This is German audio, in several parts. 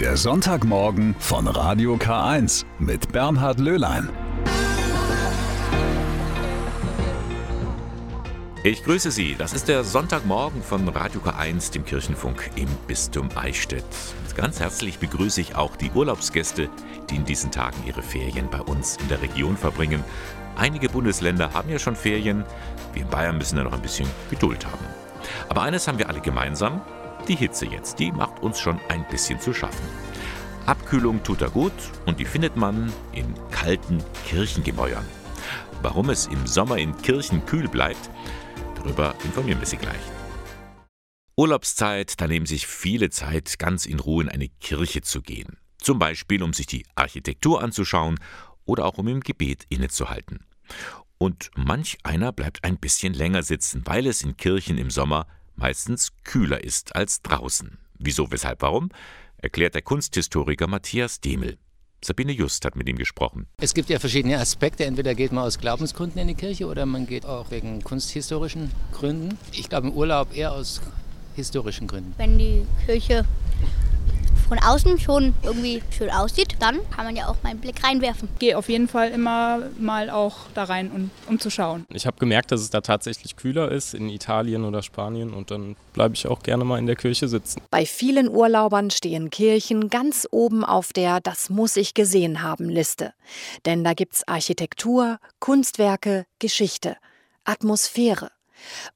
Der Sonntagmorgen von Radio K1 mit Bernhard Löhlein. Ich grüße Sie. Das ist der Sonntagmorgen von Radio K1, dem Kirchenfunk im Bistum Eichstätt. Ganz herzlich begrüße ich auch die Urlaubsgäste, die in diesen Tagen ihre Ferien bei uns in der Region verbringen. Einige Bundesländer haben ja schon Ferien. Wir in Bayern müssen ja noch ein bisschen Geduld haben. Aber eines haben wir alle gemeinsam. Die Hitze jetzt, die macht uns schon ein bisschen zu schaffen. Abkühlung tut er gut und die findet man in kalten Kirchengemäuern. Warum es im Sommer in Kirchen kühl bleibt, darüber informieren wir Sie gleich. Urlaubszeit, da nehmen sich viele Zeit, ganz in Ruhe in eine Kirche zu gehen. Zum Beispiel, um sich die Architektur anzuschauen oder auch um im Gebet innezuhalten. Und manch einer bleibt ein bisschen länger sitzen, weil es in Kirchen im Sommer meistens kühler ist als draußen. Wieso, weshalb, warum? erklärt der Kunsthistoriker Matthias Demel. Sabine Just hat mit ihm gesprochen. Es gibt ja verschiedene Aspekte. Entweder geht man aus Glaubensgründen in die Kirche oder man geht auch wegen kunsthistorischen Gründen. Ich glaube im Urlaub eher aus historischen Gründen. Wenn die Kirche von außen schon irgendwie schön aussieht, dann kann man ja auch mal einen Blick reinwerfen. Ich gehe auf jeden Fall immer mal auch da rein, um, um zu schauen. Ich habe gemerkt, dass es da tatsächlich kühler ist in Italien oder Spanien und dann bleibe ich auch gerne mal in der Kirche sitzen. Bei vielen Urlaubern stehen Kirchen ganz oben auf der Das muss ich gesehen haben Liste. Denn da gibt's Architektur, Kunstwerke, Geschichte, Atmosphäre.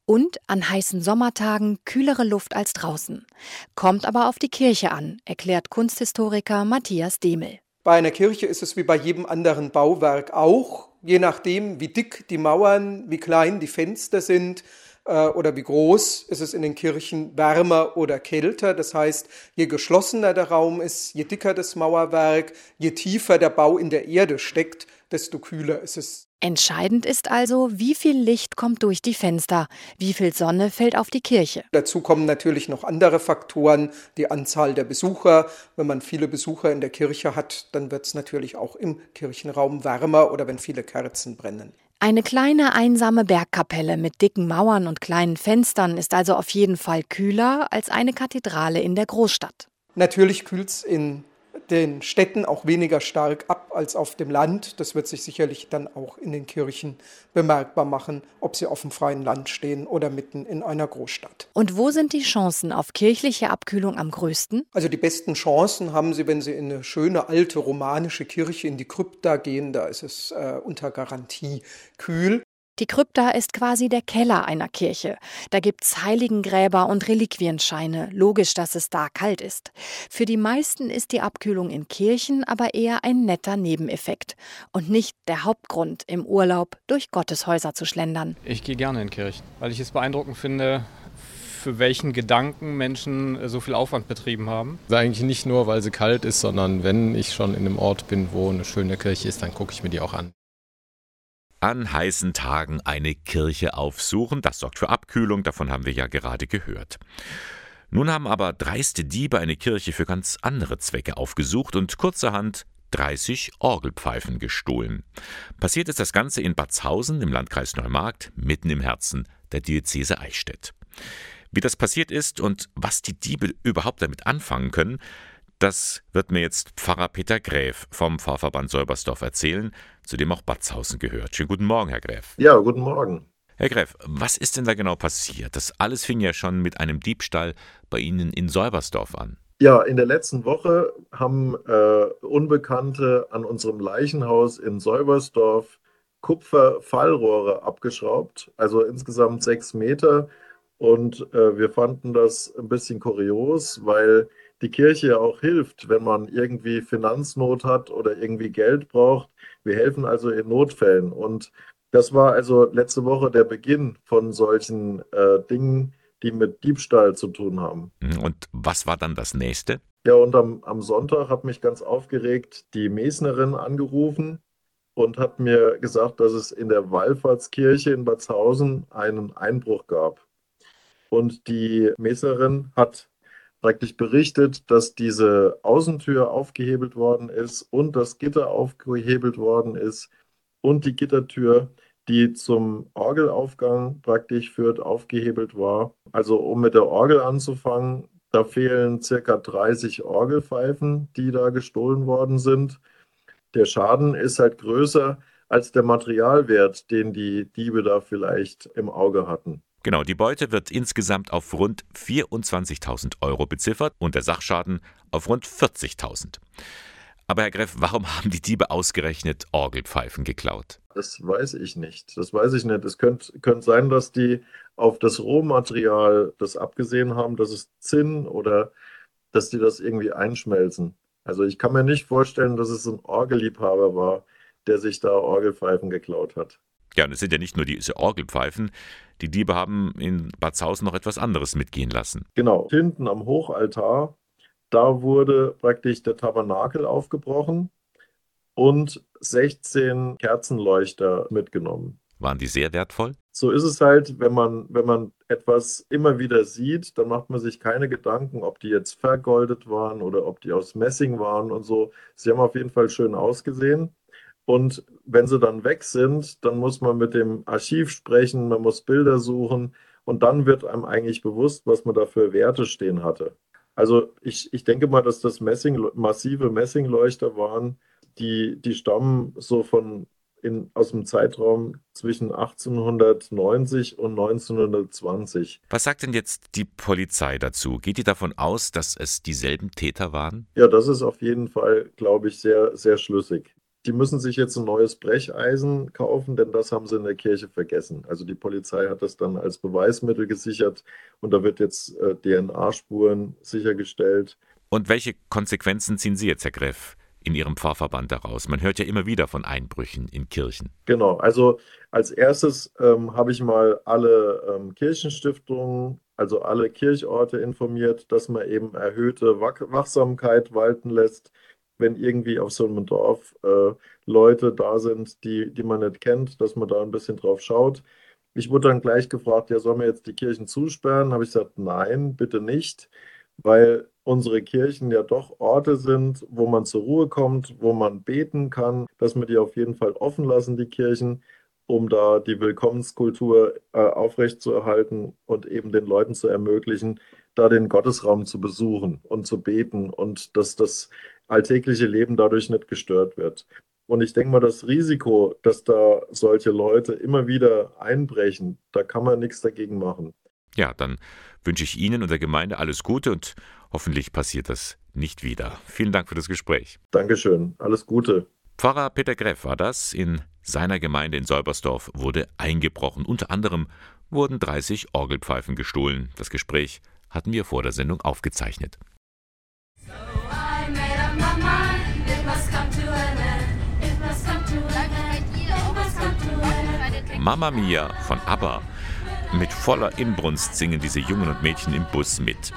Und an heißen Sommertagen kühlere Luft als draußen. Kommt aber auf die Kirche an, erklärt Kunsthistoriker Matthias Demel. Bei einer Kirche ist es wie bei jedem anderen Bauwerk auch, je nachdem, wie dick die Mauern, wie klein die Fenster sind äh, oder wie groß ist es in den Kirchen wärmer oder kälter. Das heißt, je geschlossener der Raum ist, je dicker das Mauerwerk, je tiefer der Bau in der Erde steckt, desto kühler ist es. Entscheidend ist also, wie viel Licht kommt durch die Fenster, wie viel Sonne fällt auf die Kirche. Dazu kommen natürlich noch andere Faktoren, die Anzahl der Besucher. Wenn man viele Besucher in der Kirche hat, dann wird es natürlich auch im Kirchenraum wärmer oder wenn viele Kerzen brennen. Eine kleine einsame Bergkapelle mit dicken Mauern und kleinen Fenstern ist also auf jeden Fall kühler als eine Kathedrale in der Großstadt. Natürlich kühlt es in den Städten auch weniger stark ab als auf dem Land. Das wird sich sicherlich dann auch in den Kirchen bemerkbar machen, ob sie auf dem freien Land stehen oder mitten in einer Großstadt. Und wo sind die Chancen auf kirchliche Abkühlung am größten? Also die besten Chancen haben Sie, wenn Sie in eine schöne alte romanische Kirche in die Krypta gehen. Da ist es äh, unter Garantie kühl. Die Krypta ist quasi der Keller einer Kirche. Da gibt's Heiligengräber und Reliquienscheine. Logisch, dass es da kalt ist. Für die meisten ist die Abkühlung in Kirchen aber eher ein netter Nebeneffekt und nicht der Hauptgrund, im Urlaub durch Gotteshäuser zu schlendern. Ich gehe gerne in Kirchen, weil ich es beeindruckend finde, für welchen Gedanken Menschen so viel Aufwand betrieben haben. Eigentlich nicht nur, weil sie kalt ist, sondern wenn ich schon in einem Ort bin, wo eine schöne Kirche ist, dann gucke ich mir die auch an an heißen Tagen eine Kirche aufsuchen. Das sorgt für Abkühlung, davon haben wir ja gerade gehört. Nun haben aber dreiste Diebe eine Kirche für ganz andere Zwecke aufgesucht und kurzerhand 30 Orgelpfeifen gestohlen. Passiert ist das Ganze in Batzhausen im Landkreis Neumarkt, mitten im Herzen der Diözese Eichstätt. Wie das passiert ist und was die Diebe überhaupt damit anfangen können, das wird mir jetzt Pfarrer Peter Gräf vom Pfarrverband Säubersdorf erzählen, zu dem auch Batzhausen gehört. Schönen guten Morgen, Herr Gräf. Ja, guten Morgen. Herr Gräf, was ist denn da genau passiert? Das alles fing ja schon mit einem Diebstahl bei Ihnen in Säubersdorf an. Ja, in der letzten Woche haben äh, Unbekannte an unserem Leichenhaus in Säubersdorf Kupferfallrohre abgeschraubt, also insgesamt sechs Meter. Und äh, wir fanden das ein bisschen kurios, weil die Kirche auch hilft, wenn man irgendwie Finanznot hat oder irgendwie Geld braucht. Wir helfen also in Notfällen. Und das war also letzte Woche der Beginn von solchen äh, Dingen, die mit Diebstahl zu tun haben. Mhm. Und was war dann das nächste? Ja, und am, am Sonntag hat mich ganz aufgeregt die Mesnerin angerufen und hat mir gesagt, dass es in der Wallfahrtskirche in Batzhausen einen Einbruch gab. Und die Mesnerin hat praktisch berichtet, dass diese Außentür aufgehebelt worden ist und das Gitter aufgehebelt worden ist und die Gittertür, die zum Orgelaufgang praktisch führt, aufgehebelt war. Also um mit der Orgel anzufangen, Da fehlen circa 30 Orgelpfeifen, die da gestohlen worden sind. Der Schaden ist halt größer als der Materialwert, den die Diebe da vielleicht im Auge hatten. Genau, die Beute wird insgesamt auf rund 24.000 Euro beziffert und der Sachschaden auf rund 40.000. Aber Herr Greff, warum haben die Diebe ausgerechnet Orgelpfeifen geklaut? Das weiß ich nicht. Das weiß ich nicht. Es könnte, könnte sein, dass die auf das Rohmaterial das abgesehen haben, dass es Zinn oder dass die das irgendwie einschmelzen. Also ich kann mir nicht vorstellen, dass es ein Orgelliebhaber war, der sich da Orgelpfeifen geklaut hat. Ja, und es sind ja nicht nur diese Orgelpfeifen. Die Diebe haben in Bad Zausen noch etwas anderes mitgehen lassen. Genau. Hinten am Hochaltar da wurde praktisch der Tabernakel aufgebrochen und 16 Kerzenleuchter mitgenommen. Waren die sehr wertvoll? So ist es halt, wenn man, wenn man etwas immer wieder sieht, dann macht man sich keine Gedanken, ob die jetzt vergoldet waren oder ob die aus Messing waren und so. Sie haben auf jeden Fall schön ausgesehen. Und wenn sie dann weg sind, dann muss man mit dem Archiv sprechen, man muss Bilder suchen und dann wird einem eigentlich bewusst, was man da für Werte stehen hatte. Also ich, ich denke mal, dass das Messing, massive Messingleuchter waren, die, die stammen so von in, aus dem Zeitraum zwischen 1890 und 1920. Was sagt denn jetzt die Polizei dazu? Geht die davon aus, dass es dieselben Täter waren? Ja, das ist auf jeden Fall, glaube ich, sehr, sehr schlüssig die müssen sich jetzt ein neues Brecheisen kaufen, denn das haben sie in der Kirche vergessen. Also die Polizei hat das dann als Beweismittel gesichert und da wird jetzt äh, DNA-Spuren sichergestellt. Und welche Konsequenzen ziehen Sie jetzt, Herr Greff, in Ihrem Pfarrverband daraus? Man hört ja immer wieder von Einbrüchen in Kirchen. Genau, also als erstes ähm, habe ich mal alle ähm, Kirchenstiftungen, also alle Kirchorte informiert, dass man eben erhöhte Wachsamkeit walten lässt wenn irgendwie auf so einem Dorf äh, Leute da sind, die, die man nicht kennt, dass man da ein bisschen drauf schaut. Ich wurde dann gleich gefragt, ja, sollen wir jetzt die Kirchen zusperren? Habe ich gesagt, nein, bitte nicht, weil unsere Kirchen ja doch Orte sind, wo man zur Ruhe kommt, wo man beten kann, dass wir die auf jeden Fall offen lassen, die Kirchen, um da die Willkommenskultur äh, aufrechtzuerhalten und eben den Leuten zu ermöglichen, da den Gottesraum zu besuchen und zu beten und dass das alltägliche Leben dadurch nicht gestört wird. Und ich denke mal, das Risiko, dass da solche Leute immer wieder einbrechen, da kann man nichts dagegen machen. Ja, dann wünsche ich Ihnen und der Gemeinde alles Gute und hoffentlich passiert das nicht wieder. Vielen Dank für das Gespräch. Dankeschön, alles Gute. Pfarrer Peter Greff war das. In seiner Gemeinde in Säubersdorf wurde eingebrochen. Unter anderem wurden 30 Orgelpfeifen gestohlen. Das Gespräch hatten wir vor der Sendung aufgezeichnet. Mama Mia von ABBA. Mit voller Inbrunst singen diese Jungen und Mädchen im Bus mit.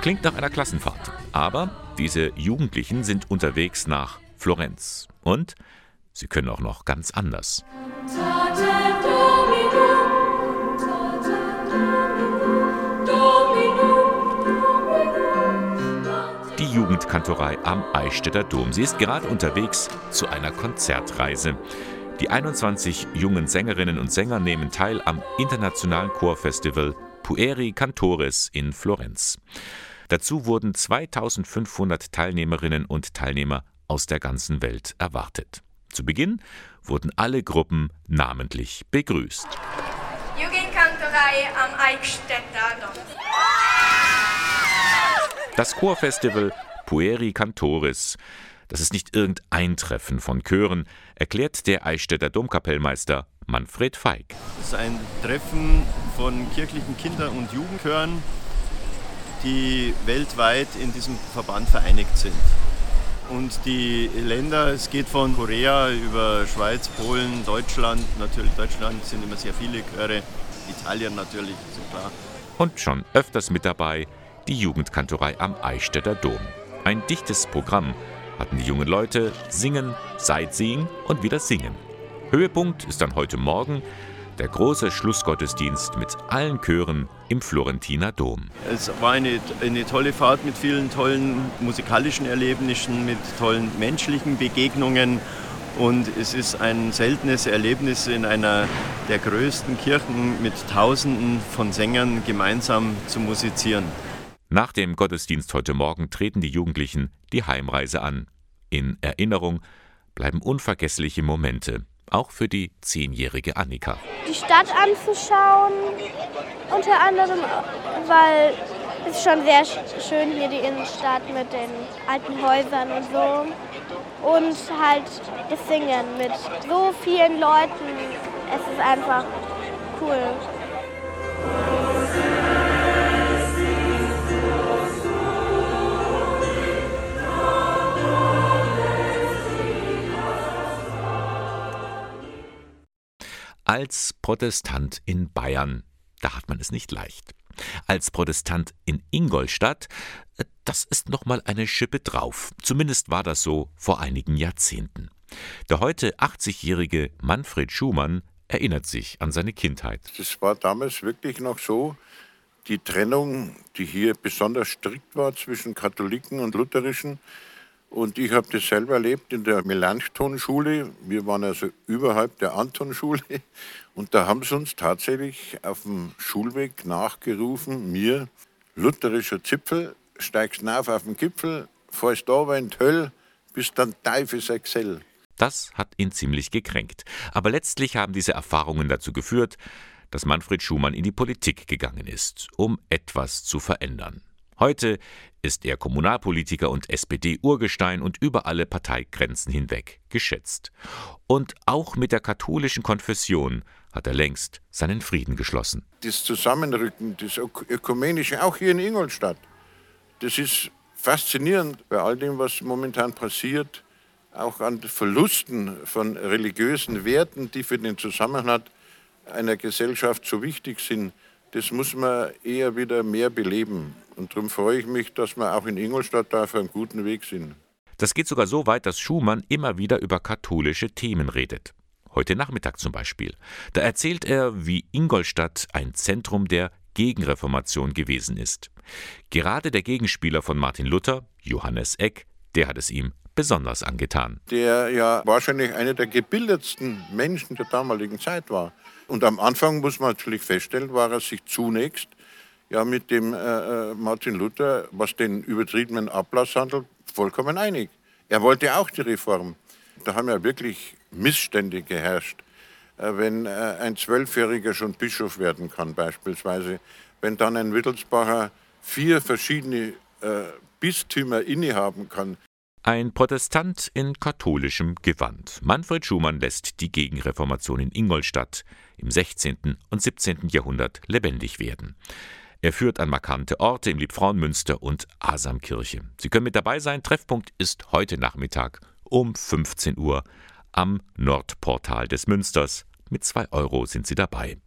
Klingt nach einer Klassenfahrt. Aber diese Jugendlichen sind unterwegs nach Florenz. Und sie können auch noch ganz anders. Jugendkantorei am Eichstätter Dom. Sie ist gerade unterwegs zu einer Konzertreise. Die 21 jungen Sängerinnen und Sänger nehmen teil am internationalen Chorfestival Pueri Cantores in Florenz. Dazu wurden 2500 Teilnehmerinnen und Teilnehmer aus der ganzen Welt erwartet. Zu Beginn wurden alle Gruppen namentlich begrüßt. Jugendkantorei am Eichstätter Dom. Das Chorfestival Pueri Cantores das ist nicht irgendein Treffen von Chören, erklärt der Eichstätter Domkapellmeister Manfred Feig. Es ist ein Treffen von kirchlichen Kinder- und Jugendchören, die weltweit in diesem Verband vereinigt sind. Und die Länder, es geht von Korea über Schweiz, Polen, Deutschland, natürlich Deutschland sind immer sehr viele Chöre, Italien natürlich, so klar. Und schon öfters mit dabei die Jugendkantorei am Eichstätter Dom. Ein dichtes Programm, hatten die jungen Leute Singen, Sightseeing und wieder Singen. Höhepunkt ist dann heute Morgen der große Schlussgottesdienst mit allen Chören im Florentiner Dom. Es war eine, eine tolle Fahrt mit vielen tollen musikalischen Erlebnissen, mit tollen menschlichen Begegnungen. Und es ist ein seltenes Erlebnis in einer der größten Kirchen mit Tausenden von Sängern gemeinsam zu musizieren. Nach dem Gottesdienst heute Morgen treten die Jugendlichen die Heimreise an. In Erinnerung bleiben unvergessliche Momente, auch für die zehnjährige Annika. Die Stadt anzuschauen, unter anderem, weil es schon sehr schön hier die Innenstadt mit den alten Häusern und so. Und halt das Singen mit so vielen Leuten. Es ist einfach cool. Als Protestant in Bayern, da hat man es nicht leicht. Als Protestant in Ingolstadt, äh, das ist noch mal eine Schippe drauf. Zumindest war das so vor einigen Jahrzehnten. Der heute 80-jährige Manfred Schumann erinnert sich an seine Kindheit. Das war damals wirklich noch so, die Trennung, die hier besonders strikt war zwischen Katholiken und Lutherischen. Und ich habe das selber erlebt in der Melanchthon-Schule. Wir waren also überhalb der Anton-Schule. Und da haben sie uns tatsächlich auf dem Schulweg nachgerufen, mir, lutherischer Zipfel, steigst auf auf den Gipfel, fährst da in die Hölle, bis dann Teufels Excel. Das hat ihn ziemlich gekränkt. Aber letztlich haben diese Erfahrungen dazu geführt, dass Manfred Schumann in die Politik gegangen ist, um etwas zu verändern. Heute ist er Kommunalpolitiker und SPD-Urgestein und über alle Parteigrenzen hinweg geschätzt. Und auch mit der katholischen Konfession hat er längst seinen Frieden geschlossen. Das Zusammenrücken, das Ökumenische, auch hier in Ingolstadt, das ist faszinierend bei all dem, was momentan passiert auch an Verlusten von religiösen Werten, die für den Zusammenhang einer Gesellschaft so wichtig sind, das muss man eher wieder mehr beleben. Und darum freue ich mich, dass wir auch in Ingolstadt da auf einem guten Weg sind. Das geht sogar so weit, dass Schumann immer wieder über katholische Themen redet. Heute Nachmittag zum Beispiel. Da erzählt er, wie Ingolstadt ein Zentrum der Gegenreformation gewesen ist. Gerade der Gegenspieler von Martin Luther, Johannes Eck, der hat es ihm besonders angetan. Der ja wahrscheinlich einer der gebildetsten Menschen der damaligen Zeit war. Und am Anfang muss man natürlich feststellen, war er sich zunächst ja mit dem äh, äh Martin Luther, was den übertriebenen Ablass handelt, vollkommen einig. Er wollte auch die Reform. Da haben ja wirklich Missstände geherrscht. Äh, wenn äh, ein Zwölfjähriger schon Bischof werden kann beispielsweise, wenn dann ein Wittelsbacher vier verschiedene äh, Bistümer innehaben kann, ein Protestant in katholischem Gewand. Manfred Schumann lässt die Gegenreformation in Ingolstadt im 16. und 17. Jahrhundert lebendig werden. Er führt an markante Orte im Liebfrauenmünster und Asamkirche. Sie können mit dabei sein. Treffpunkt ist heute Nachmittag um 15 Uhr am Nordportal des Münsters. Mit zwei Euro sind Sie dabei.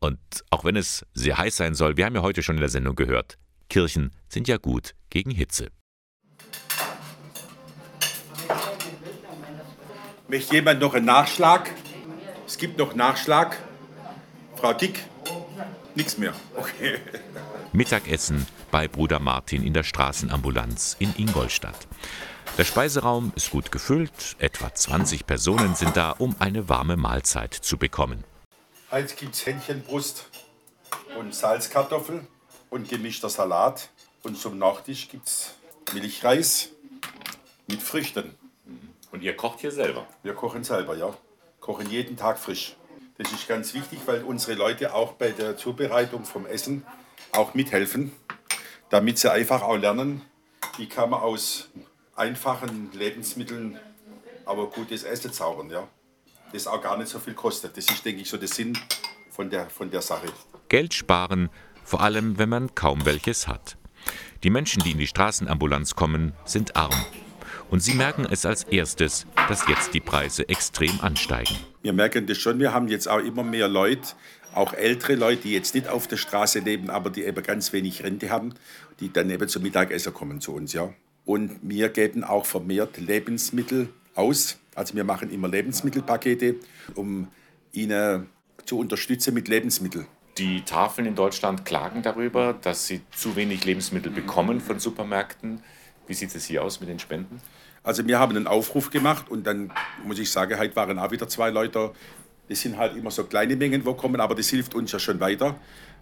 Und auch wenn es sehr heiß sein soll, wir haben ja heute schon in der Sendung gehört, Kirchen sind ja gut gegen Hitze. Möchte jemand noch einen Nachschlag? Es gibt noch Nachschlag. Frau Dick? Nichts mehr. Okay. Mittagessen bei Bruder Martin in der Straßenambulanz in Ingolstadt. Der Speiseraum ist gut gefüllt, etwa 20 Personen sind da, um eine warme Mahlzeit zu bekommen. Heute gibt es Hähnchenbrust und Salzkartoffel und gemischter Salat. Und zum Nachtisch gibt es Milchreis mit Früchten. Und ihr kocht hier selber? Wir kochen selber, ja. Kochen jeden Tag frisch. Das ist ganz wichtig, weil unsere Leute auch bei der Zubereitung vom Essen auch mithelfen, damit sie einfach auch lernen, wie kann man aus einfachen Lebensmitteln aber gutes Essen zaubern, ja. Das auch gar nicht so viel kostet. Das ist, denke ich, so der Sinn von der, von der Sache. Geld sparen, vor allem wenn man kaum welches hat. Die Menschen, die in die Straßenambulanz kommen, sind arm. Und sie merken es als erstes, dass jetzt die Preise extrem ansteigen. Wir merken das schon, wir haben jetzt auch immer mehr Leute, auch ältere Leute, die jetzt nicht auf der Straße leben, aber die eben ganz wenig Rente haben, die dann eben zum Mittagessen kommen zu uns. Ja. Und wir geben auch vermehrt Lebensmittel aus. Also wir machen immer Lebensmittelpakete, um ihnen zu unterstützen mit Lebensmitteln. Die Tafeln in Deutschland klagen darüber, dass sie zu wenig Lebensmittel bekommen von Supermärkten. Wie sieht es hier aus mit den Spenden? Also wir haben einen Aufruf gemacht und dann muss ich sagen, heute waren auch wieder zwei Leute. Das sind halt immer so kleine Mengen, wo kommen, aber das hilft uns ja schon weiter.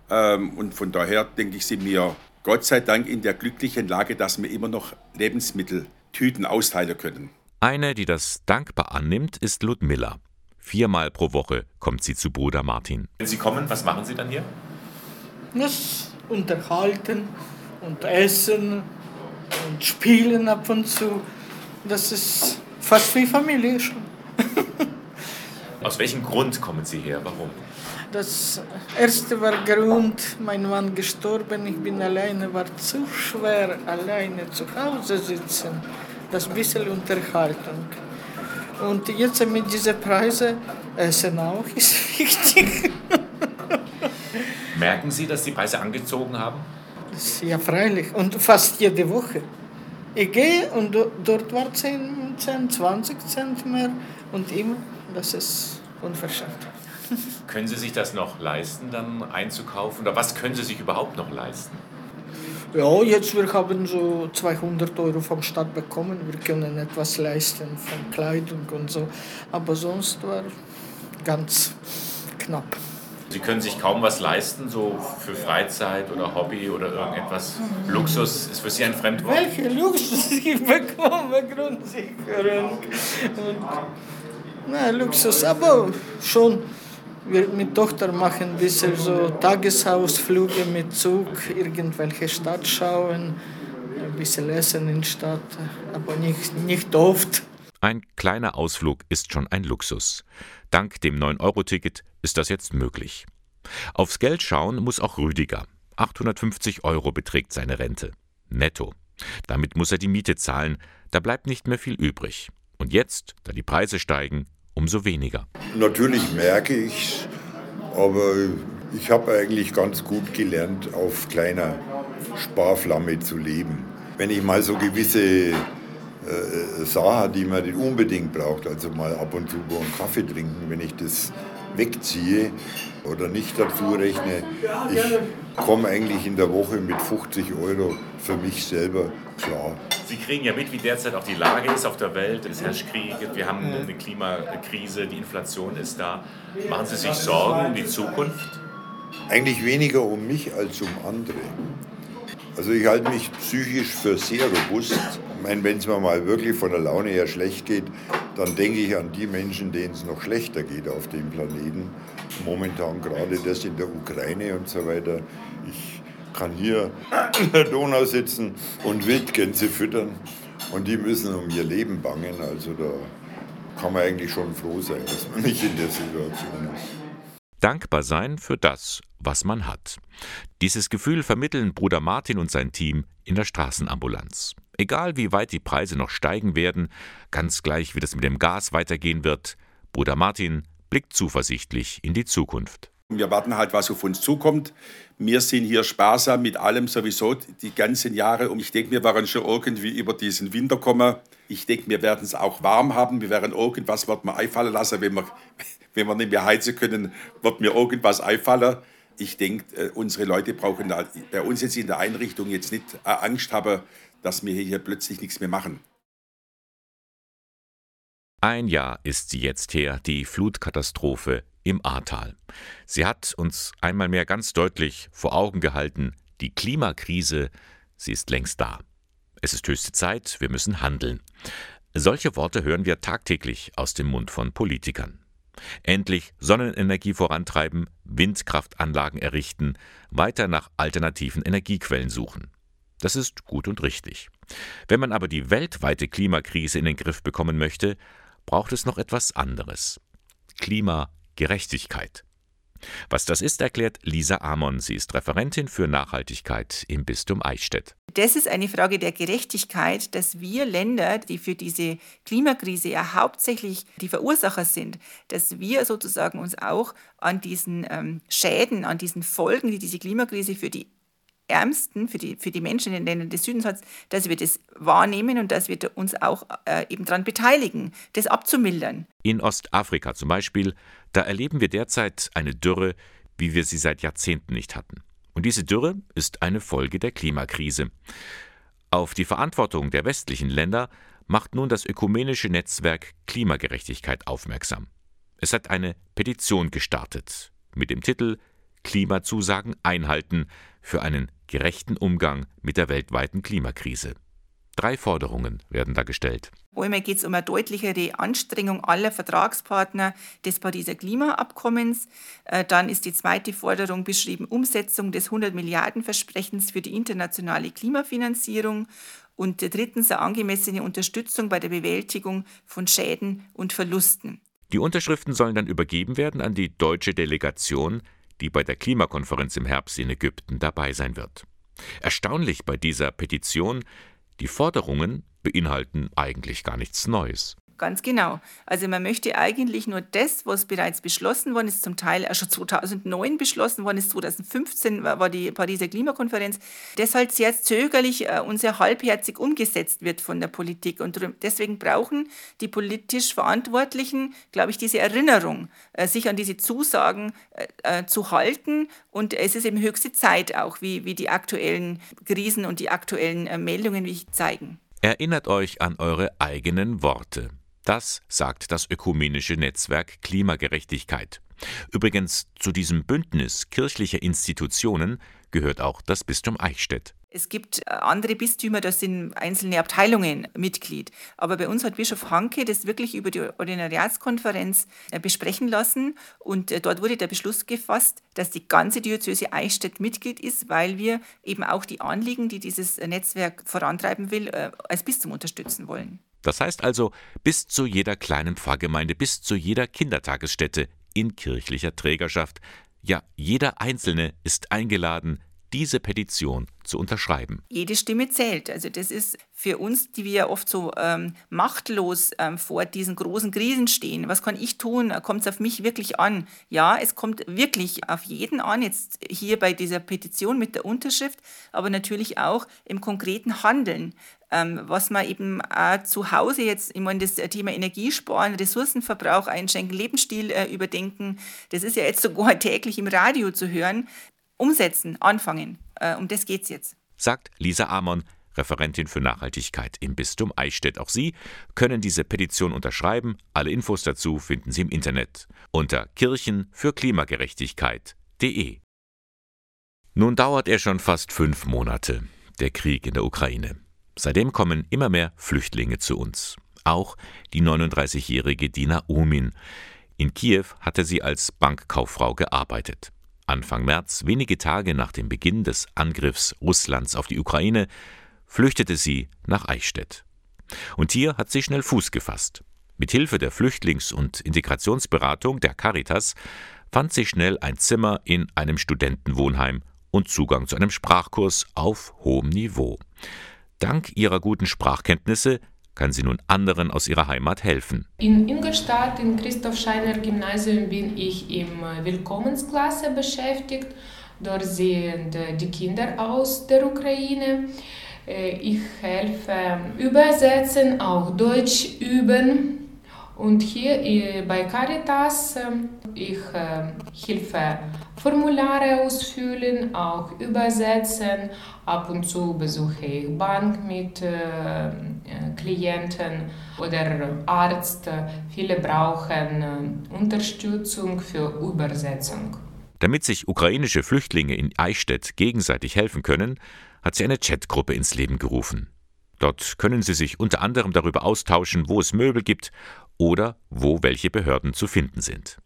Ähm, und von daher denke ich, sind wir Gott sei Dank in der glücklichen Lage, dass wir immer noch Lebensmitteltüten austeilen können. Eine, die das dankbar annimmt, ist Ludmilla. Viermal pro Woche kommt sie zu Bruder Martin. Wenn Sie kommen, was machen Sie dann hier? Das unterhalten und essen und spielen ab und zu. Das ist fast wie Familie schon. Aus welchem Grund kommen Sie her? Warum? Das erste war Grund, mein Mann gestorben, ich bin alleine, war zu schwer, alleine zu Hause sitzen. Das bisschen Unterhaltung. Und jetzt mit diesen Preisen, Essen auch ist wichtig. Merken Sie, dass die Preise angezogen haben? Ja, freilich. Und fast jede Woche. Ich gehe und dort war 10, 10 20 Cent mehr und immer, das ist unverschämt. Können Sie sich das noch leisten, dann einzukaufen? Oder was können Sie sich überhaupt noch leisten? Ja, jetzt wir haben so 200 Euro vom Staat bekommen. Wir können etwas leisten von Kleidung und so. Aber sonst war ganz knapp. Sie können sich kaum was leisten, so für Freizeit oder Hobby oder irgendetwas. Luxus ist für Sie ein Fremdwort? Welche Luxus ich bekomme, Grundsicherung. Und, na, Luxus, aber schon wir mit Tochter machen ein bisschen so Tagesausflüge mit Zug, irgendwelche Stadt schauen, ein bisschen essen in der Stadt, aber nicht, nicht oft. Ein kleiner Ausflug ist schon ein Luxus. Dank dem 9-Euro-Ticket ist das jetzt möglich. Aufs Geld schauen muss auch Rüdiger. 850 Euro beträgt seine Rente. Netto. Damit muss er die Miete zahlen, da bleibt nicht mehr viel übrig. Und jetzt, da die Preise steigen, umso weniger. Natürlich merke ich es, aber ich habe eigentlich ganz gut gelernt, auf kleiner Sparflamme zu leben. Wenn ich mal so gewisse äh, die man nicht unbedingt braucht, also mal ab und zu einen Kaffee trinken, wenn ich das wegziehe oder nicht dazu rechne, ich komme eigentlich in der Woche mit 50 Euro für mich selber klar. Sie kriegen ja mit, wie derzeit auch die Lage ist auf der Welt. Es herrscht Krieg, wir haben eine Klimakrise, die Inflation ist da. Machen Sie sich Sorgen um die Zukunft? Eigentlich weniger um mich als um andere. Also ich halte mich psychisch für sehr robust. Ich meine, wenn es mir mal wirklich von der Laune her schlecht geht, dann denke ich an die Menschen, denen es noch schlechter geht auf dem Planeten. Momentan gerade das in der Ukraine und so weiter. Ich kann hier in der Donau sitzen und Wildgänse füttern und die müssen um ihr Leben bangen. Also da kann man eigentlich schon froh sein, dass man nicht in der Situation ist. Dankbar sein für das, was man hat. Dieses Gefühl vermitteln Bruder Martin und sein Team in der Straßenambulanz. Egal wie weit die Preise noch steigen werden, ganz gleich wie das mit dem Gas weitergehen wird, Bruder Martin blickt zuversichtlich in die Zukunft. Wir warten halt, was auf uns zukommt. Wir sind hier sparsam mit allem sowieso die ganzen Jahre und ich denke, wir werden schon irgendwie über diesen Winter kommen. Ich denke, wir werden es auch warm haben. Wir werden irgendwas wird mir einfallen lassen, wenn wir, wenn wir nicht mehr heizen können, wird mir irgendwas einfallen. Ich denke, äh, unsere Leute brauchen bei uns jetzt in der Einrichtung jetzt nicht äh, Angst haben, dass wir hier plötzlich nichts mehr machen. Ein Jahr ist sie jetzt her, die Flutkatastrophe im Ahrtal. Sie hat uns einmal mehr ganz deutlich vor Augen gehalten, die Klimakrise, sie ist längst da. Es ist höchste Zeit, wir müssen handeln. Solche Worte hören wir tagtäglich aus dem Mund von Politikern. Endlich Sonnenenergie vorantreiben, Windkraftanlagen errichten, weiter nach alternativen Energiequellen suchen. Das ist gut und richtig. Wenn man aber die weltweite Klimakrise in den Griff bekommen möchte, braucht es noch etwas anderes. Klimagerechtigkeit. Was das ist, erklärt Lisa Amon. Sie ist Referentin für Nachhaltigkeit im Bistum Eichstätt. Das ist eine Frage der Gerechtigkeit, dass wir Länder, die für diese Klimakrise ja hauptsächlich die Verursacher sind, dass wir sozusagen uns auch an diesen ähm, Schäden, an diesen Folgen, die diese Klimakrise für die Ärmsten, für die, für die Menschen in den Ländern des Südens dass wir das wahrnehmen und dass wir uns auch äh, eben daran beteiligen, das abzumildern. In Ostafrika zum Beispiel, da erleben wir derzeit eine Dürre, wie wir sie seit Jahrzehnten nicht hatten. Und diese Dürre ist eine Folge der Klimakrise. Auf die Verantwortung der westlichen Länder macht nun das ökumenische Netzwerk Klimagerechtigkeit aufmerksam. Es hat eine Petition gestartet mit dem Titel Klimazusagen einhalten für einen gerechten Umgang mit der weltweiten Klimakrise. Drei Forderungen werden da gestellt. Einmal geht es um eine deutlichere Anstrengung aller Vertragspartner des Pariser Klimaabkommens. Äh, dann ist die zweite Forderung beschrieben, Umsetzung des 100 Milliarden Versprechens für die internationale Klimafinanzierung. Und drittens eine angemessene Unterstützung bei der Bewältigung von Schäden und Verlusten. Die Unterschriften sollen dann übergeben werden an die deutsche Delegation, die bei der Klimakonferenz im Herbst in Ägypten dabei sein wird. Erstaunlich bei dieser Petition, die Forderungen beinhalten eigentlich gar nichts Neues. Ganz genau. Also man möchte eigentlich nur das, was bereits beschlossen worden ist, zum Teil auch schon 2009 beschlossen worden ist, 2015 war die Pariser Klimakonferenz, das halt sehr zögerlich äh, und sehr halbherzig umgesetzt wird von der Politik. Und deswegen brauchen die politisch Verantwortlichen, glaube ich, diese Erinnerung, äh, sich an diese Zusagen äh, zu halten. Und es ist eben höchste Zeit auch, wie, wie die aktuellen Krisen und die aktuellen Meldungen wie zeigen. Erinnert euch an eure eigenen Worte. Das sagt das ökumenische Netzwerk Klimagerechtigkeit. Übrigens zu diesem Bündnis kirchlicher Institutionen gehört auch das Bistum Eichstätt. Es gibt äh, andere Bistümer, da sind einzelne Abteilungen Mitglied. Aber bei uns hat Bischof Hanke das wirklich über die Ordinariatskonferenz äh, besprechen lassen. Und äh, dort wurde der Beschluss gefasst, dass die ganze Diözese Eichstätt Mitglied ist, weil wir eben auch die Anliegen, die dieses Netzwerk vorantreiben will, als Bistum unterstützen wollen. Das heißt also, bis zu jeder kleinen Pfarrgemeinde, bis zu jeder Kindertagesstätte in kirchlicher Trägerschaft, ja, jeder Einzelne ist eingeladen, diese Petition zu unterschreiben. Jede Stimme zählt. Also das ist für uns, die wir oft so ähm, machtlos ähm, vor diesen großen Krisen stehen. Was kann ich tun? Kommt es auf mich wirklich an? Ja, es kommt wirklich auf jeden an, jetzt hier bei dieser Petition mit der Unterschrift, aber natürlich auch im konkreten Handeln. Ähm, was man eben auch zu Hause jetzt, ich meine, das Thema Energiesparen, Ressourcenverbrauch einschränken, Lebensstil äh, überdenken, das ist ja jetzt sogar täglich im Radio zu hören umsetzen, anfangen. Äh, um das geht es jetzt. Sagt Lisa Amon, Referentin für Nachhaltigkeit im Bistum Eichstätt. Auch Sie können diese Petition unterschreiben. Alle Infos dazu finden Sie im Internet unter Kirchen für Klimagerechtigkeit.de. Nun dauert er schon fast fünf Monate, der Krieg in der Ukraine. Seitdem kommen immer mehr Flüchtlinge zu uns. Auch die 39-jährige Dina Umin. In Kiew hatte sie als Bankkauffrau gearbeitet. Anfang März, wenige Tage nach dem Beginn des Angriffs Russlands auf die Ukraine, flüchtete sie nach Eichstätt. Und hier hat sie schnell Fuß gefasst. Mit Hilfe der Flüchtlings- und Integrationsberatung der Caritas fand sie schnell ein Zimmer in einem Studentenwohnheim und Zugang zu einem Sprachkurs auf hohem Niveau. Dank ihrer guten Sprachkenntnisse kann sie nun anderen aus ihrer Heimat helfen. In Ingolstadt im Christoph Scheiner Gymnasium bin ich im Willkommensklasse beschäftigt. Dort sind die Kinder aus der Ukraine. Äh, ich helfe übersetzen, auch Deutsch üben. Und hier äh, bei Caritas, ähm, ich äh, helfe Formulare ausfüllen, auch übersetzen. Ab und zu besuche ich Bank mit äh, äh, Klienten oder Arzt. Viele brauchen äh, Unterstützung für Übersetzung. Damit sich ukrainische Flüchtlinge in Eichstätt gegenseitig helfen können, hat sie eine Chatgruppe ins Leben gerufen. Dort können sie sich unter anderem darüber austauschen, wo es Möbel gibt oder wo welche Behörden zu finden sind.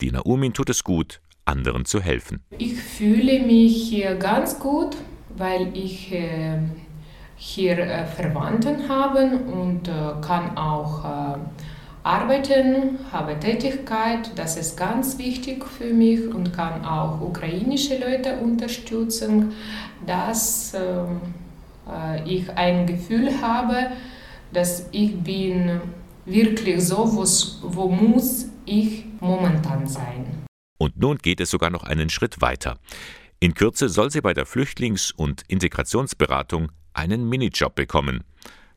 Dina Umin tut es gut, anderen zu helfen. Ich fühle mich hier ganz gut, weil ich äh, hier äh, Verwandten habe und äh, kann auch arbeiten, habe Tätigkeit. Das ist ganz wichtig für mich und kann auch ukrainische Leute unterstützen, dass äh, äh, ich ein Gefühl habe, dass ich bin wirklich so, wo muss ich momentan sein. Und nun geht es sogar noch einen Schritt weiter. In Kürze soll sie bei der Flüchtlings- und Integrationsberatung einen Minijob bekommen,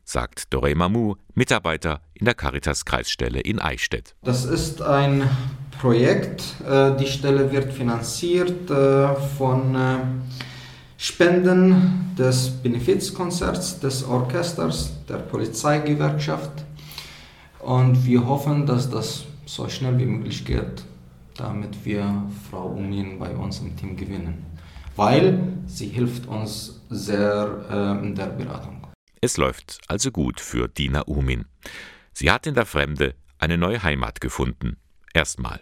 sagt Dore Mamou, Mitarbeiter in der Caritas-Kreisstelle in Eichstätt. Das ist ein Projekt. Äh, die Stelle wird finanziert äh, von äh, Spenden des Benefizkonzerts, des Orchesters, der Polizeigewerkschaft. Und wir hoffen, dass das so schnell wie möglich geht damit wir Frau Umin bei uns im Team gewinnen. weil sie hilft uns sehr äh, in der Beratung. Es läuft also gut für Dina Umin. Sie hat in der Fremde eine neue Heimat gefunden. Erstmal.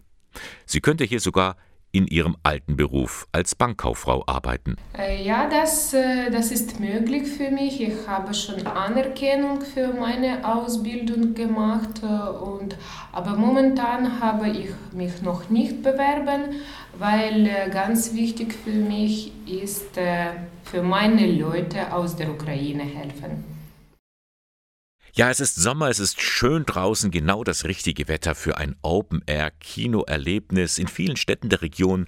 Sie könnte hier sogar in ihrem alten Beruf als Bankkauffrau arbeiten. Äh, ja, das, äh, das ist möglich für mich. Ich habe schon Anerkennung für meine Ausbildung gemacht. Äh, und, aber momentan habe ich mich noch nicht bewerben, weil ganz wichtig für mich ist, für meine Leute aus der Ukraine helfen. Ja, es ist Sommer, es ist schön draußen, genau das richtige Wetter für ein Open-Air-Kinoerlebnis. In vielen Städten der Region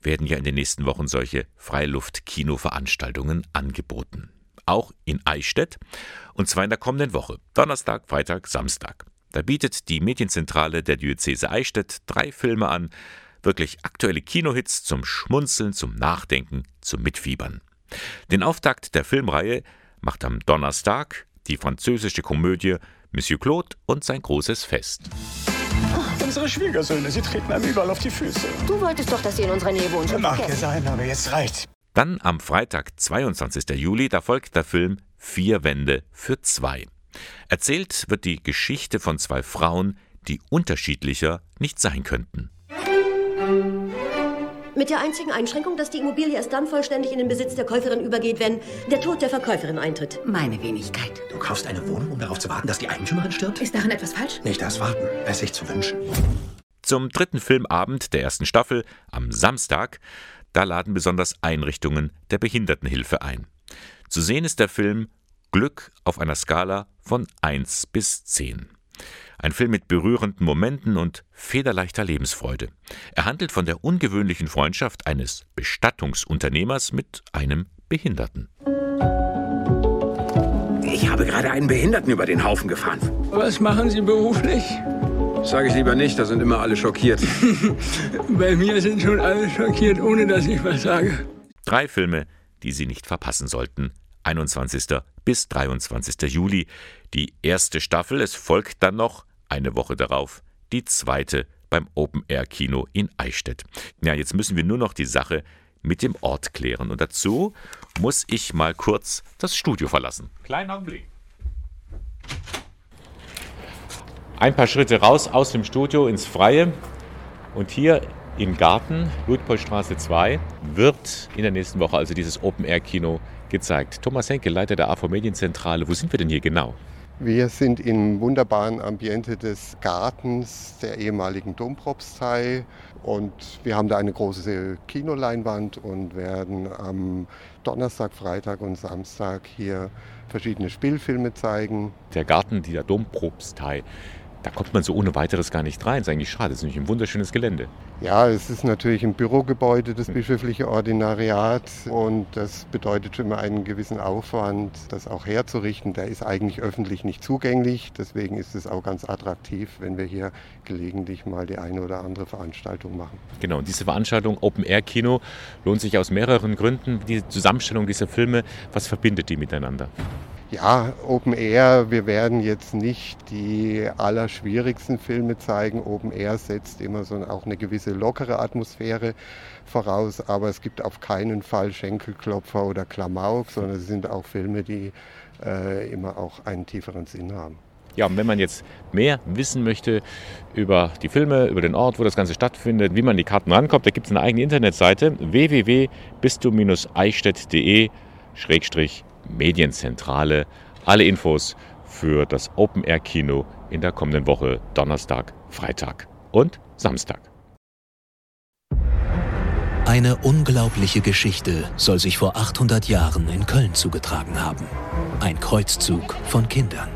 werden ja in den nächsten Wochen solche Freiluft-Kino-Veranstaltungen angeboten. Auch in Eichstätt, und zwar in der kommenden Woche, Donnerstag, Freitag, Samstag. Da bietet die Medienzentrale der Diözese Eichstätt drei Filme an, wirklich aktuelle Kinohits zum Schmunzeln, zum Nachdenken, zum Mitfiebern. Den Auftakt der Filmreihe macht am Donnerstag die französische Komödie Monsieur Claude und sein großes Fest. Unsere Schwiegersöhne, sie treten einem überall auf die Füße. Du wolltest doch, dass sie in unserer Nähe wohnen. Mag ja sein, aber jetzt reicht. Dann am Freitag, 22. Juli, da folgt der Film Vier Wände für zwei. Erzählt wird die Geschichte von zwei Frauen, die unterschiedlicher nicht sein könnten. Mit der einzigen Einschränkung, dass die Immobilie erst dann vollständig in den Besitz der Käuferin übergeht, wenn der Tod der Verkäuferin eintritt. Meine Wenigkeit. Du kaufst eine Wohnung, um darauf zu warten, dass die Eigentümerin stirbt? Ist daran etwas falsch? Nicht das Warten, es sich zu wünschen. Zum dritten Filmabend der ersten Staffel am Samstag, da laden besonders Einrichtungen der Behindertenhilfe ein. Zu sehen ist der Film Glück auf einer Skala von 1 bis 10. Ein Film mit berührenden Momenten und federleichter Lebensfreude. Er handelt von der ungewöhnlichen Freundschaft eines Bestattungsunternehmers mit einem Behinderten. Ich habe gerade einen Behinderten über den Haufen gefahren. Was machen Sie beruflich? Sage ich lieber nicht, da sind immer alle schockiert. Bei mir sind schon alle schockiert, ohne dass ich was sage. Drei Filme, die Sie nicht verpassen sollten. 21. bis 23. Juli. Die erste Staffel, es folgt dann noch eine Woche darauf die zweite beim Open Air Kino in Eichstätt. Ja, jetzt müssen wir nur noch die Sache mit dem Ort klären und dazu muss ich mal kurz das Studio verlassen. Kleinen Augenblick. Ein paar Schritte raus aus dem Studio ins Freie und hier im Garten, Ludpolstraße 2, wird in der nächsten Woche also dieses Open Air Kino gezeigt. Thomas Henke, Leiter der AV Medienzentrale. Wo sind wir denn hier genau? Wir sind im wunderbaren Ambiente des Gartens der ehemaligen Dompropstei und wir haben da eine große Kinoleinwand und werden am Donnerstag, Freitag und Samstag hier verschiedene Spielfilme zeigen. Der Garten der Dompropstei, da kommt man so ohne weiteres gar nicht rein. Das ist eigentlich schade, das ist nämlich ein wunderschönes Gelände. Ja, es ist natürlich ein Bürogebäude, das bischöfliche Ordinariat. Und das bedeutet schon immer einen gewissen Aufwand, das auch herzurichten. Der ist eigentlich öffentlich nicht zugänglich. Deswegen ist es auch ganz attraktiv, wenn wir hier gelegentlich mal die eine oder andere Veranstaltung machen. Genau, und diese Veranstaltung Open Air Kino lohnt sich aus mehreren Gründen. Die Zusammenstellung dieser Filme, was verbindet die miteinander? Ja, Open Air, wir werden jetzt nicht die allerschwierigsten Filme zeigen. Open Air setzt immer so auch eine gewisse lockere Atmosphäre voraus, aber es gibt auf keinen Fall Schenkelklopfer oder Klamauk, sondern es sind auch Filme, die äh, immer auch einen tieferen Sinn haben. Ja, und wenn man jetzt mehr wissen möchte über die Filme, über den Ort, wo das Ganze stattfindet, wie man die Karten rankommt, da gibt es eine eigene Internetseite www.bistu-eichstätt.de Medienzentrale. Alle Infos für das Open Air Kino in der kommenden Woche Donnerstag, Freitag und Samstag. Eine unglaubliche Geschichte soll sich vor 800 Jahren in Köln zugetragen haben. Ein Kreuzzug von Kindern.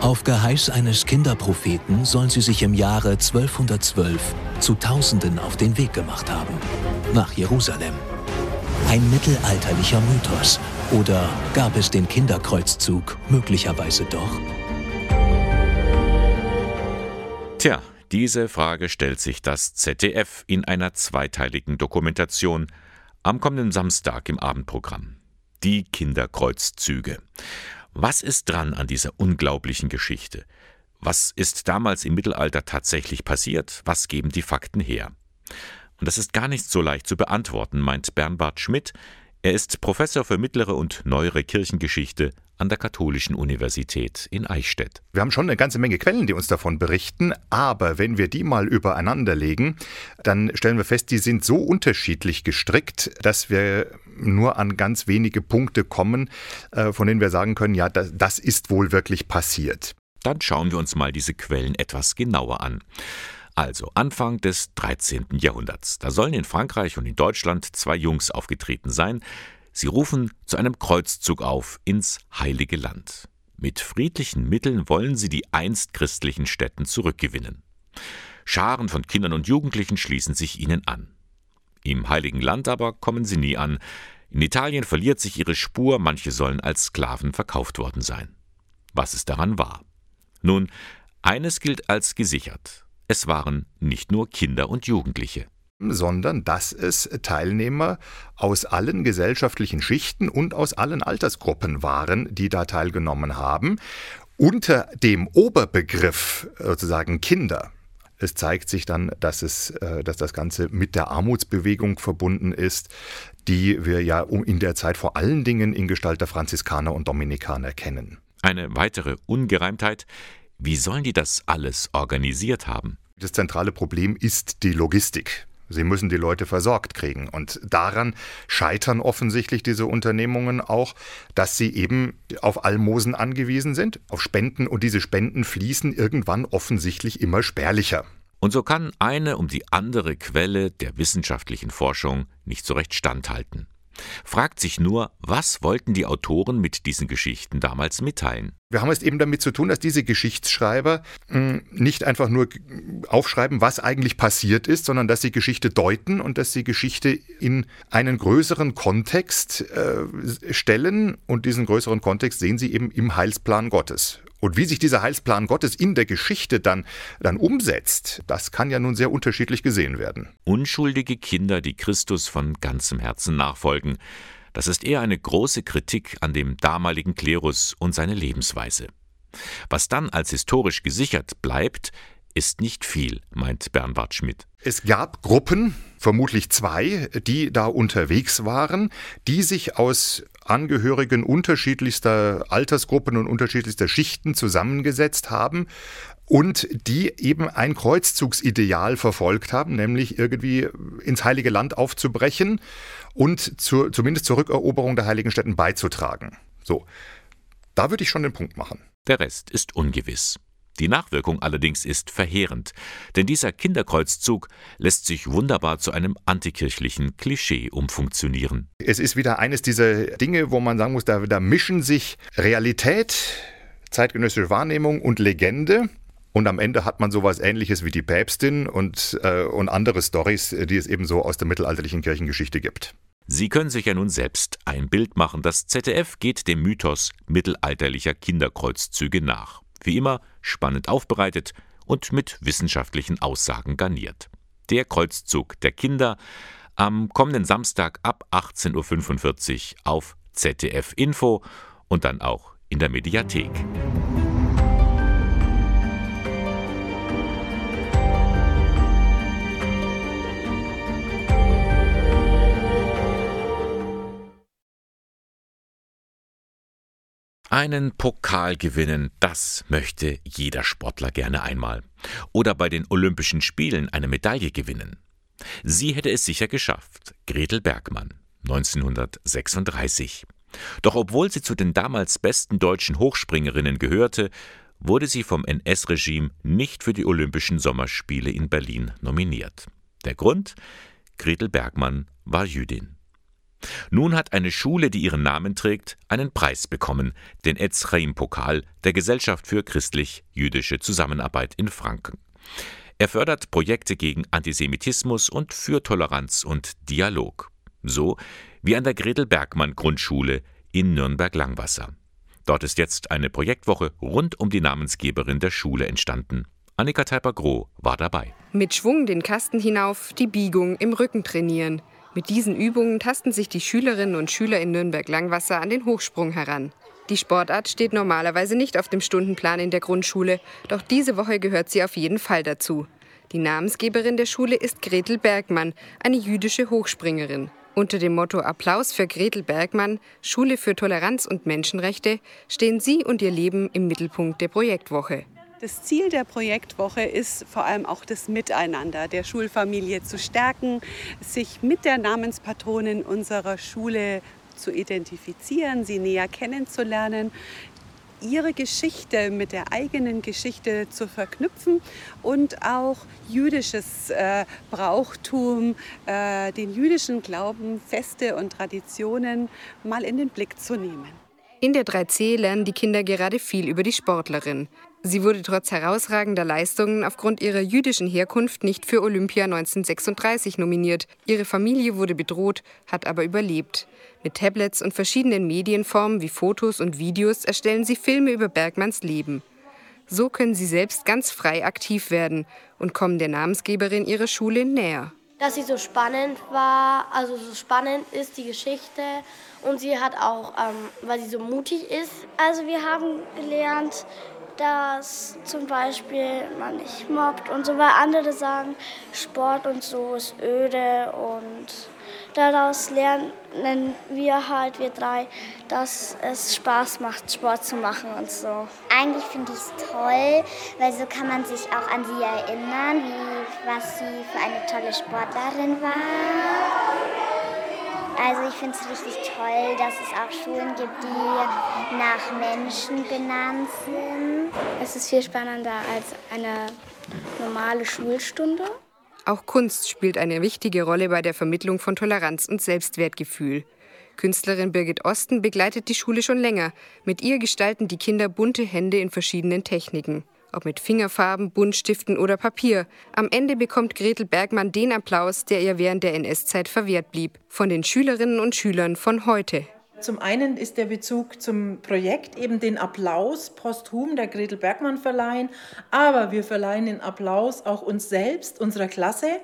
Auf Geheiß eines Kinderpropheten sollen sie sich im Jahre 1212 zu Tausenden auf den Weg gemacht haben. Nach Jerusalem. Ein mittelalterlicher Mythos. Oder gab es den Kinderkreuzzug möglicherweise doch? Tja, diese Frage stellt sich das ZDF in einer zweiteiligen Dokumentation am kommenden Samstag im Abendprogramm. Die Kinderkreuzzüge. Was ist dran an dieser unglaublichen Geschichte? Was ist damals im Mittelalter tatsächlich passiert? Was geben die Fakten her? Und das ist gar nicht so leicht zu beantworten, meint Bernhard Schmidt. Er ist Professor für mittlere und neuere Kirchengeschichte an der Katholischen Universität in Eichstätt. Wir haben schon eine ganze Menge Quellen, die uns davon berichten, aber wenn wir die mal übereinander legen, dann stellen wir fest, die sind so unterschiedlich gestrickt, dass wir nur an ganz wenige Punkte kommen, äh, von denen wir sagen können, ja, das, das ist wohl wirklich passiert. Dann schauen wir uns mal diese Quellen etwas genauer an. Also Anfang des 13. Jahrhunderts. Da sollen in Frankreich und in Deutschland zwei Jungs aufgetreten sein, Sie rufen zu einem Kreuzzug auf ins Heilige Land. Mit friedlichen Mitteln wollen sie die einst christlichen Städten zurückgewinnen. Scharen von Kindern und Jugendlichen schließen sich ihnen an. Im Heiligen Land aber kommen sie nie an. In Italien verliert sich ihre Spur, manche sollen als Sklaven verkauft worden sein. Was es daran war? Nun, eines gilt als gesichert. Es waren nicht nur Kinder und Jugendliche sondern dass es Teilnehmer aus allen gesellschaftlichen Schichten und aus allen Altersgruppen waren, die da teilgenommen haben, unter dem Oberbegriff sozusagen Kinder. Es zeigt sich dann, dass, es, äh, dass das Ganze mit der Armutsbewegung verbunden ist, die wir ja in der Zeit vor allen Dingen in Gestalt der Franziskaner und Dominikaner kennen. Eine weitere Ungereimtheit, wie sollen die das alles organisiert haben? Das zentrale Problem ist die Logistik. Sie müssen die Leute versorgt kriegen. Und daran scheitern offensichtlich diese Unternehmungen auch, dass sie eben auf Almosen angewiesen sind, auf Spenden. Und diese Spenden fließen irgendwann offensichtlich immer spärlicher. Und so kann eine um die andere Quelle der wissenschaftlichen Forschung nicht so recht standhalten fragt sich nur, was wollten die Autoren mit diesen Geschichten damals mitteilen? Wir haben es eben damit zu tun, dass diese Geschichtsschreiber hm, nicht einfach nur aufschreiben, was eigentlich passiert ist, sondern dass sie Geschichte deuten und dass sie Geschichte in einen größeren Kontext äh, stellen. Und diesen größeren Kontext sehen sie eben im Heilsplan Gottes. Und wie sich dieser Heilsplan Gottes in der Geschichte dann, dann umsetzt, das kann ja nun sehr unterschiedlich gesehen werden. Unschuldige Kinder, die Christus von ganzem Herzen nachfolgen, das ist eher eine große Kritik an dem damaligen Klerus und seine Lebensweise. Was dann als historisch gesichert bleibt, ist nicht viel, meint Bernhard Schmidt. Es gab Gruppen, vermutlich zwei, die da unterwegs waren, die sich aus Angehörigen unterschiedlichster Altersgruppen und unterschiedlichster Schichten zusammengesetzt haben und die eben ein Kreuzzugsideal verfolgt haben, nämlich irgendwie ins Heilige Land aufzubrechen und zur, zumindest zur Rückeroberung der heiligen Städten beizutragen. So, da würde ich schon den Punkt machen. Der Rest ist ungewiss. Die Nachwirkung allerdings ist verheerend, denn dieser Kinderkreuzzug lässt sich wunderbar zu einem antikirchlichen Klischee umfunktionieren. Es ist wieder eines dieser Dinge, wo man sagen muss, da, da mischen sich Realität, zeitgenössische Wahrnehmung und Legende. Und am Ende hat man sowas ähnliches wie die Päpstin und, äh, und andere Stories, die es eben so aus der mittelalterlichen Kirchengeschichte gibt. Sie können sich ja nun selbst ein Bild machen. Das ZDF geht dem Mythos mittelalterlicher Kinderkreuzzüge nach. Wie immer spannend aufbereitet und mit wissenschaftlichen Aussagen garniert. Der Kreuzzug der Kinder am kommenden Samstag ab 18.45 Uhr auf ZDF Info und dann auch in der Mediathek. Einen Pokal gewinnen, das möchte jeder Sportler gerne einmal. Oder bei den Olympischen Spielen eine Medaille gewinnen. Sie hätte es sicher geschafft, Gretel Bergmann, 1936. Doch obwohl sie zu den damals besten deutschen Hochspringerinnen gehörte, wurde sie vom NS-Regime nicht für die Olympischen Sommerspiele in Berlin nominiert. Der Grund? Gretel Bergmann war Jüdin. Nun hat eine Schule, die ihren Namen trägt, einen Preis bekommen, den Etzraim-Pokal der Gesellschaft für christlich-jüdische Zusammenarbeit in Franken. Er fördert Projekte gegen Antisemitismus und für Toleranz und Dialog. So wie an der Gretel Bergmann Grundschule in Nürnberg-Langwasser. Dort ist jetzt eine Projektwoche rund um die Namensgeberin der Schule entstanden. Annika Teiper-Groh war dabei. Mit Schwung den Kasten hinauf, die Biegung im Rücken trainieren. Mit diesen Übungen tasten sich die Schülerinnen und Schüler in Nürnberg-Langwasser an den Hochsprung heran. Die Sportart steht normalerweise nicht auf dem Stundenplan in der Grundschule, doch diese Woche gehört sie auf jeden Fall dazu. Die Namensgeberin der Schule ist Gretel Bergmann, eine jüdische Hochspringerin. Unter dem Motto Applaus für Gretel Bergmann, Schule für Toleranz und Menschenrechte, stehen sie und ihr Leben im Mittelpunkt der Projektwoche. Das Ziel der Projektwoche ist vor allem auch das Miteinander der Schulfamilie zu stärken, sich mit der Namenspatronin unserer Schule zu identifizieren, sie näher kennenzulernen, ihre Geschichte mit der eigenen Geschichte zu verknüpfen und auch jüdisches äh, Brauchtum, äh, den jüdischen Glauben, Feste und Traditionen mal in den Blick zu nehmen. In der 3C lernen die Kinder gerade viel über die Sportlerin. Sie wurde trotz herausragender Leistungen aufgrund ihrer jüdischen Herkunft nicht für Olympia 1936 nominiert. Ihre Familie wurde bedroht, hat aber überlebt. Mit Tablets und verschiedenen Medienformen wie Fotos und Videos erstellen sie Filme über Bergmanns Leben. So können sie selbst ganz frei aktiv werden und kommen der Namensgeberin ihrer Schule näher. Dass sie so spannend war, also so spannend ist die Geschichte und sie hat auch, ähm, weil sie so mutig ist. Also wir haben gelernt, dass zum Beispiel man nicht mobbt und so, weil andere sagen, Sport und so ist öde und daraus lernen wir halt, wir drei, dass es Spaß macht, Sport zu machen und so. Eigentlich finde ich es toll, weil so kann man sich auch an sie erinnern, wie, was sie für eine tolle Sportlerin war. Also ich finde es richtig toll, dass es auch Schulen gibt, die nach Menschen benannt sind. Es ist viel spannender als eine normale Schulstunde. Auch Kunst spielt eine wichtige Rolle bei der Vermittlung von Toleranz und Selbstwertgefühl. Künstlerin Birgit Osten begleitet die Schule schon länger. Mit ihr gestalten die Kinder bunte Hände in verschiedenen Techniken ob mit Fingerfarben, Buntstiften oder Papier. Am Ende bekommt Gretel Bergmann den Applaus, der ihr während der NS-Zeit verwehrt blieb, von den Schülerinnen und Schülern von heute. Zum einen ist der Bezug zum Projekt eben den Applaus posthum der Gretel Bergmann verleihen, aber wir verleihen den Applaus auch uns selbst, unserer Klasse.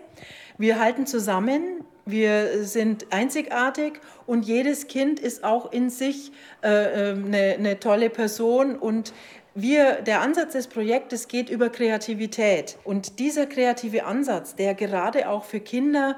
Wir halten zusammen, wir sind einzigartig und jedes Kind ist auch in sich äh, eine, äh, eine tolle Person und wir, der Ansatz des Projektes geht über Kreativität. Und dieser kreative Ansatz, der gerade auch für Kinder,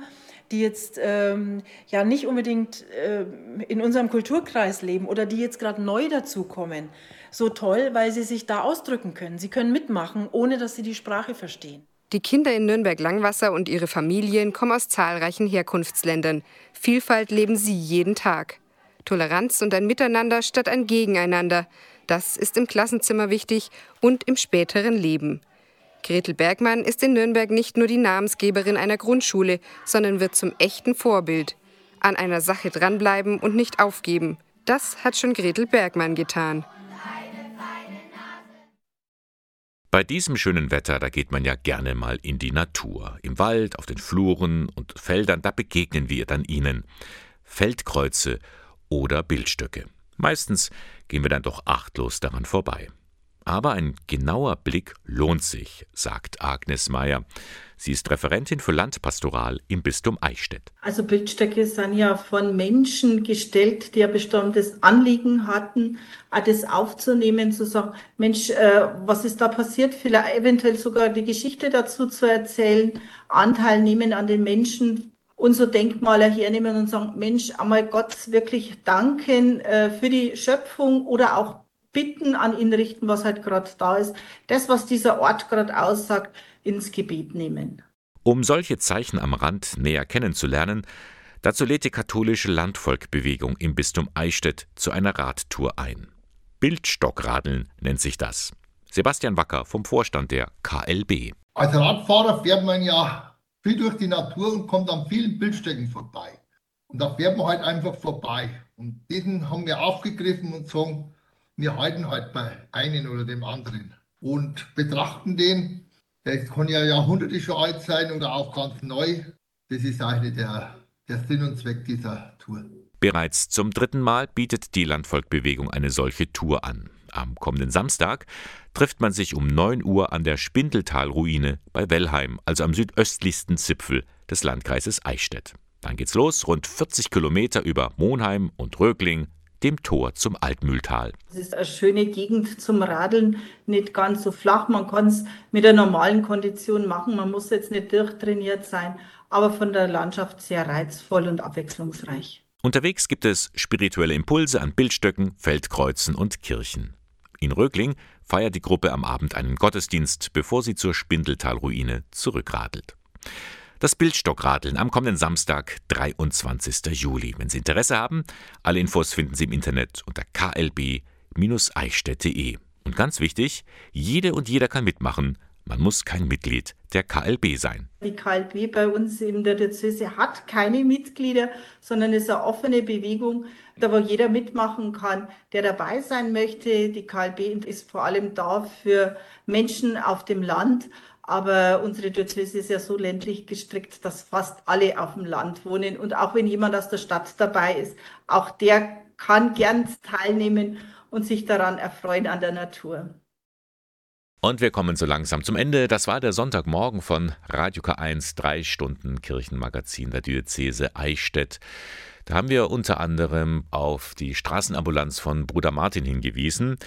die jetzt ähm, ja nicht unbedingt äh, in unserem Kulturkreis leben oder die jetzt gerade neu dazukommen, so toll, weil sie sich da ausdrücken können. Sie können mitmachen, ohne dass sie die Sprache verstehen. Die Kinder in Nürnberg-Langwasser und ihre Familien kommen aus zahlreichen Herkunftsländern. Vielfalt leben sie jeden Tag. Toleranz und ein Miteinander statt ein Gegeneinander. Das ist im Klassenzimmer wichtig und im späteren Leben. Gretel Bergmann ist in Nürnberg nicht nur die Namensgeberin einer Grundschule, sondern wird zum echten Vorbild. An einer Sache dranbleiben und nicht aufgeben. Das hat schon Gretel Bergmann getan. Bei diesem schönen Wetter, da geht man ja gerne mal in die Natur. Im Wald, auf den Fluren und Feldern, da begegnen wir dann ihnen. Feldkreuze oder Bildstöcke. Meistens gehen wir dann doch achtlos daran vorbei. Aber ein genauer Blick lohnt sich, sagt Agnes Meyer. Sie ist Referentin für Landpastoral im Bistum Eichstätt. Also Bildstöcke sind ja von Menschen gestellt, die ein bestimmtes Anliegen hatten, das aufzunehmen, zu sagen, Mensch, äh, was ist da passiert? Vielleicht eventuell sogar die Geschichte dazu zu erzählen, Anteil nehmen an den Menschen, unsere Denkmaler hernehmen und sagen, Mensch, einmal Gott wirklich danken äh, für die Schöpfung oder auch bitten an ihn richten, was halt gerade da ist. Das, was dieser Ort gerade aussagt, ins Gebet nehmen. Um solche Zeichen am Rand näher kennenzulernen, dazu lädt die katholische Landvolkbewegung im Bistum Eichstätt zu einer Radtour ein. Bildstockradeln nennt sich das. Sebastian Wacker vom Vorstand der KLB. Als Radfahrer fährt man ja viel durch die Natur und kommt an vielen Bildstöcken vorbei. Und da fährt man halt einfach vorbei. Und diesen haben wir aufgegriffen und sagen, wir halten halt bei einem oder dem anderen und betrachten den. Der kann ja Jahrhunderte schon alt sein oder auch ganz neu. Das ist eigentlich der, der Sinn und Zweck dieser Tour. Bereits zum dritten Mal bietet die Landvolkbewegung eine solche Tour an. Am kommenden Samstag trifft man sich um 9 Uhr an der Spindeltalruine bei Wellheim, also am südöstlichsten Zipfel des Landkreises Eichstätt. Dann geht's los, rund 40 Kilometer über Monheim und Rögling, dem Tor zum Altmühltal. Es ist eine schöne Gegend zum Radeln, nicht ganz so flach. Man kann es mit der normalen Kondition machen. Man muss jetzt nicht durchtrainiert sein, aber von der Landschaft sehr reizvoll und abwechslungsreich. Unterwegs gibt es spirituelle Impulse an Bildstöcken, Feldkreuzen und Kirchen. In Rögling feiert die Gruppe am Abend einen Gottesdienst, bevor sie zur Spindeltalruine zurückradelt. Das Bildstockradeln am kommenden Samstag, 23. Juli. Wenn Sie Interesse haben, alle Infos finden Sie im Internet unter klb-eichstätt.de. Und ganz wichtig, jede und jeder kann mitmachen. Man muss kein Mitglied der KLB sein. Die KLB bei uns in der Diözese hat keine Mitglieder, sondern ist eine offene Bewegung, da wo jeder mitmachen kann, der dabei sein möchte. Die KLB ist vor allem da für Menschen auf dem Land aber unsere Diözese ist ja so ländlich gestrickt, dass fast alle auf dem Land wohnen. Und auch wenn jemand aus der Stadt dabei ist, auch der kann gern teilnehmen und sich daran erfreuen an der Natur. Und wir kommen so langsam zum Ende. Das war der Sonntagmorgen von Radio K1, drei Stunden Kirchenmagazin der Diözese Eichstätt. Da haben wir unter anderem auf die Straßenambulanz von Bruder Martin hingewiesen.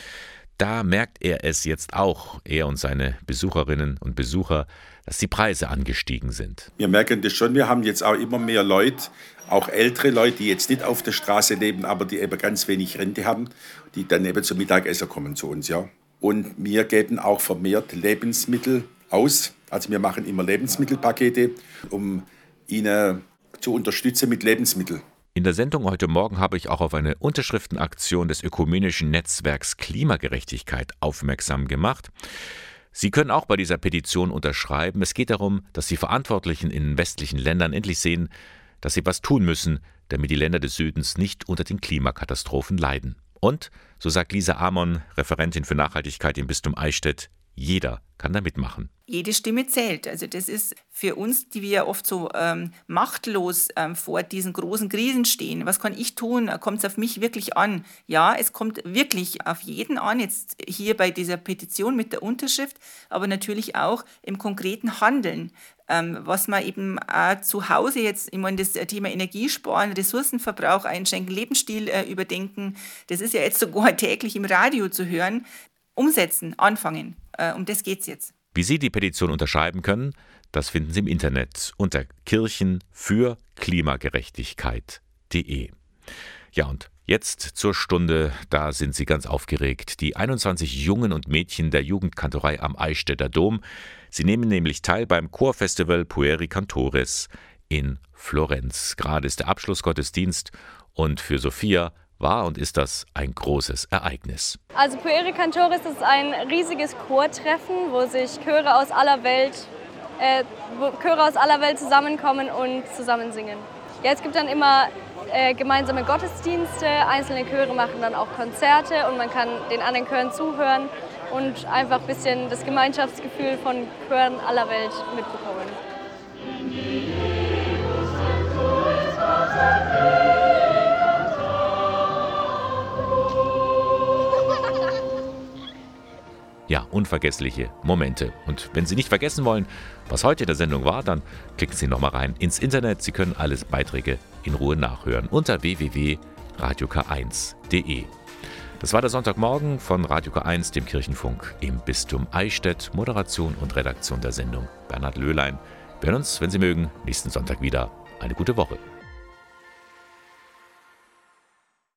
Da merkt er es jetzt auch, er und seine Besucherinnen und Besucher, dass die Preise angestiegen sind. Wir merken das schon, wir haben jetzt auch immer mehr Leute, auch ältere Leute, die jetzt nicht auf der Straße leben, aber die eben ganz wenig Rente haben, die dann eben zum Mittagessen kommen zu uns, ja. Und wir geben auch vermehrt Lebensmittel aus. Also wir machen immer Lebensmittelpakete, um ihnen zu unterstützen mit Lebensmitteln. In der Sendung heute Morgen habe ich auch auf eine Unterschriftenaktion des ökumenischen Netzwerks Klimagerechtigkeit aufmerksam gemacht. Sie können auch bei dieser Petition unterschreiben. Es geht darum, dass die Verantwortlichen in westlichen Ländern endlich sehen, dass sie was tun müssen, damit die Länder des Südens nicht unter den Klimakatastrophen leiden. Und, so sagt Lisa Amon, Referentin für Nachhaltigkeit im Bistum Eichstätt, jeder kann da mitmachen. Jede Stimme zählt. Also das ist für uns, die wir oft so ähm, machtlos ähm, vor diesen großen Krisen stehen. Was kann ich tun? Kommt es auf mich wirklich an? Ja, es kommt wirklich auf jeden an, jetzt hier bei dieser Petition mit der Unterschrift, aber natürlich auch im konkreten Handeln. Ähm, was man eben auch zu Hause jetzt, ich meine, das Thema Energiesparen, Ressourcenverbrauch einschränken, Lebensstil äh, überdenken, das ist ja jetzt sogar täglich im Radio zu hören. Umsetzen, anfangen. Äh, um das geht es jetzt. Wie Sie die Petition unterschreiben können, das finden Sie im Internet unter Kirchen für Klimagerechtigkeit.de. Ja, und jetzt zur Stunde, da sind Sie ganz aufgeregt. Die 21 Jungen und Mädchen der Jugendkantorei am Eichstätter Dom. Sie nehmen nämlich teil beim Chorfestival Pueri Cantores in Florenz. Gerade ist der Abschlussgottesdienst und für Sophia war und ist das ein großes Ereignis. Also Pueri Cantores ist ein riesiges Chortreffen, wo sich Chöre aus aller Welt, äh, Chöre aus aller Welt zusammenkommen und zusammen singen. Ja, es gibt dann immer äh, gemeinsame Gottesdienste, einzelne Chöre machen dann auch Konzerte und man kann den anderen Chören zuhören und einfach ein bisschen das Gemeinschaftsgefühl von Chören aller Welt mitbekommen. Ja, unvergessliche Momente. Und wenn Sie nicht vergessen wollen, was heute in der Sendung war, dann klicken Sie nochmal rein ins Internet. Sie können alle Beiträge in Ruhe nachhören unter www.radiok1.de. Das war der Sonntagmorgen von Radio K1, dem Kirchenfunk im Bistum Eichstätt. Moderation und Redaktion der Sendung Bernhard Löhlein. Wir hören uns, wenn Sie mögen, nächsten Sonntag wieder. Eine gute Woche.